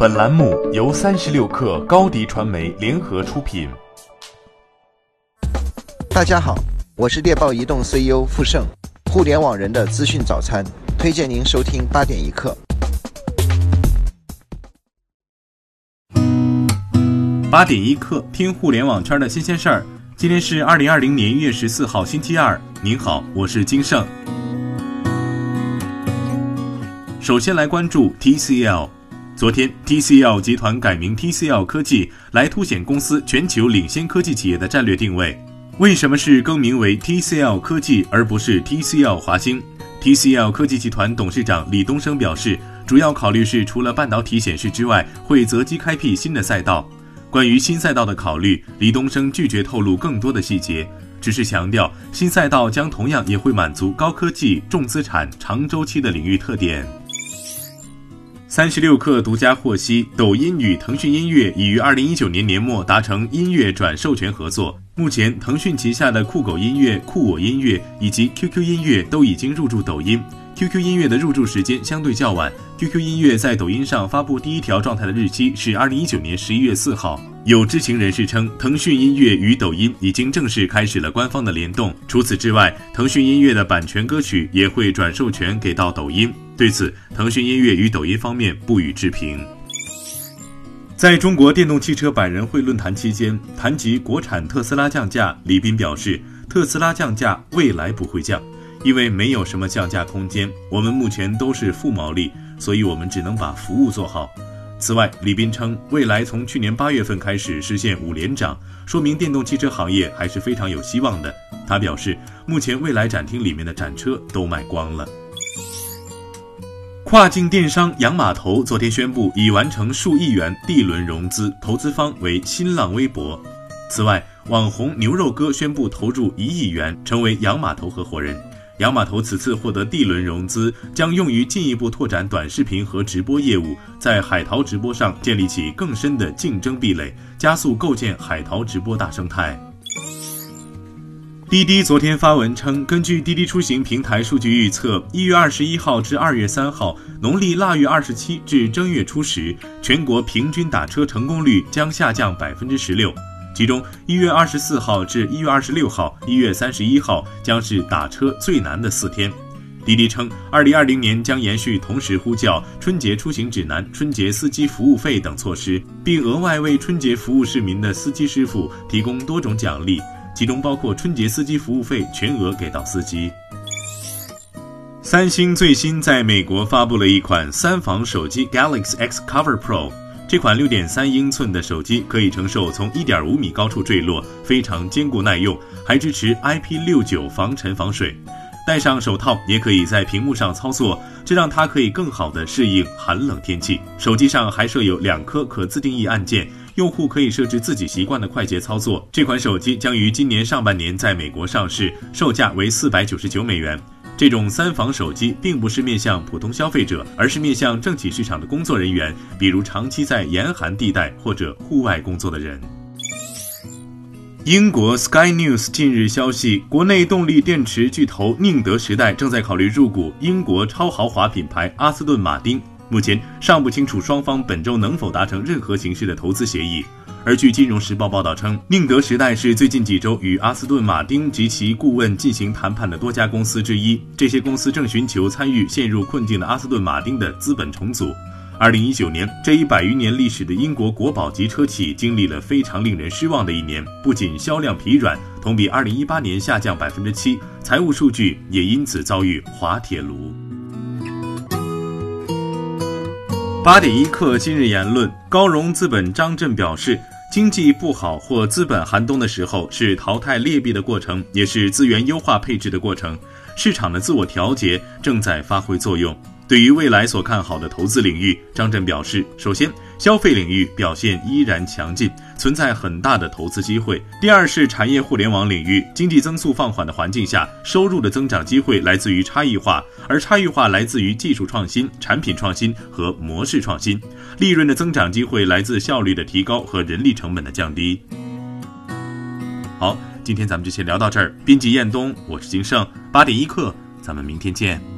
本栏目由三十六氪高低传媒联合出品。大家好，我是猎豹移动 CEO 傅盛，互联网人的资讯早餐，推荐您收听八点一刻。八点一刻，听互联网圈的新鲜事儿。今天是二零二零年一月十四号，星期二。您好，我是金盛。首先来关注 TCL。昨天，TCL 集团改名 TCL 科技，来凸显公司全球领先科技企业的战略定位。为什么是更名为 TCL 科技而不是 TCL 华星？TCL 科技集团董事长李东生表示，主要考虑是除了半导体显示之外，会择机开辟新的赛道。关于新赛道的考虑，李东生拒绝透露更多的细节，只是强调新赛道将同样也会满足高科技、重资产、长周期的领域特点。三十六氪独家获悉，抖音与腾讯音乐已于二零一九年年末达成音乐转授权合作。目前，腾讯旗下的酷狗音乐、酷我音乐以及 QQ 音乐都已经入驻抖音。QQ 音乐的入驻时间相对较晚，QQ 音乐在抖音上发布第一条状态的日期是二零一九年十一月四号。有知情人士称，腾讯音乐与抖音已经正式开始了官方的联动。除此之外，腾讯音乐的版权歌曲也会转授权给到抖音。对此，腾讯音乐与抖音方面不予置评。在中国电动汽车百人会论坛期间，谈及国产特斯拉降价，李斌表示，特斯拉降价未来不会降，因为没有什么降价空间。我们目前都是负毛利，所以我们只能把服务做好。此外，李斌称，未来从去年八月份开始实现五连涨，说明电动汽车行业还是非常有希望的。他表示，目前未来展厅里面的展车都卖光了。跨境电商洋码头昨天宣布已完成数亿元 D 轮融资，投资方为新浪微博。此外，网红牛肉哥宣布投入一亿元，成为洋码头合伙人。洋码头此次获得 D 轮融资，将用于进一步拓展短视频和直播业务，在海淘直播上建立起更深的竞争壁垒，加速构建海淘直播大生态。滴滴昨天发文称，根据滴滴出行平台数据预测，一月二十一号至二月三号，农历腊月二十七至正月初十，全国平均打车成功率将下降百分之十六。其中，一月二十四号至一月二十六号、一月三十一号将是打车最难的四天。滴滴称，二零二零年将延续同时呼叫春节出行指南、春节司机服务费等措施，并额外为春节服务市民的司机师傅提供多种奖励。其中包括春节司机服务费全额给到司机。三星最新在美国发布了一款三防手机 Galaxy X Cover Pro，这款六点三英寸的手机可以承受从一点五米高处坠落，非常坚固耐用，还支持 IP 六九防尘防水。戴上手套也可以在屏幕上操作，这让它可以更好的适应寒冷天气。手机上还设有两颗可自定义按键。用户可以设置自己习惯的快捷操作。这款手机将于今年上半年在美国上市，售价为四百九十九美元。这种三防手机并不是面向普通消费者，而是面向政企市场的工作人员，比如长期在严寒地带或者户外工作的人。英国 Sky News 近日消息，国内动力电池巨头宁德时代正在考虑入股英国超豪华品牌阿斯顿马丁。目前尚不清楚双方本周能否达成任何形式的投资协议。而据《金融时报》报道称，宁德时代是最近几周与阿斯顿马丁及其顾问进行谈判的多家公司之一。这些公司正寻求参与陷入困境的阿斯顿马丁的资本重组。二零一九年，这一百余年历史的英国国宝级车企经历了非常令人失望的一年，不仅销量疲软，同比二零一八年下降百分之七，财务数据也因此遭遇滑铁卢。八点一刻，今日言论：高融资本张震表示，经济不好或资本寒冬的时候，是淘汰劣币的过程，也是资源优化配置的过程，市场的自我调节正在发挥作用。对于未来所看好的投资领域，张震表示：首先，消费领域表现依然强劲，存在很大的投资机会。第二是产业互联网领域，经济增速放缓的环境下，收入的增长机会来自于差异化，而差异化来自于技术创新、产品创新和模式创新。利润的增长机会来自效率的提高和人力成本的降低。好，今天咱们就先聊到这儿。编辑彦东，我是金盛，八点一刻，咱们明天见。